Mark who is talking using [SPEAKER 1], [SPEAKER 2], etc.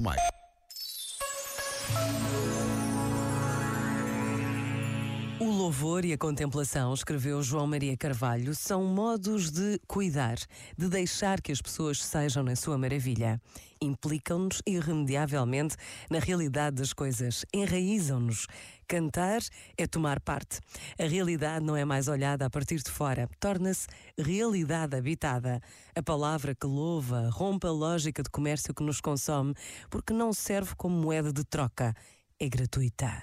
[SPEAKER 1] mais.
[SPEAKER 2] O louvor e a contemplação, escreveu João Maria Carvalho, são modos de cuidar, de deixar que as pessoas sejam na sua maravilha. Implicam-nos irremediavelmente na realidade das coisas, enraizam-nos. Cantar é tomar parte. A realidade não é mais olhada a partir de fora, torna-se realidade habitada. A palavra que louva rompe a lógica de comércio que nos consome, porque não serve como moeda de troca, é gratuita.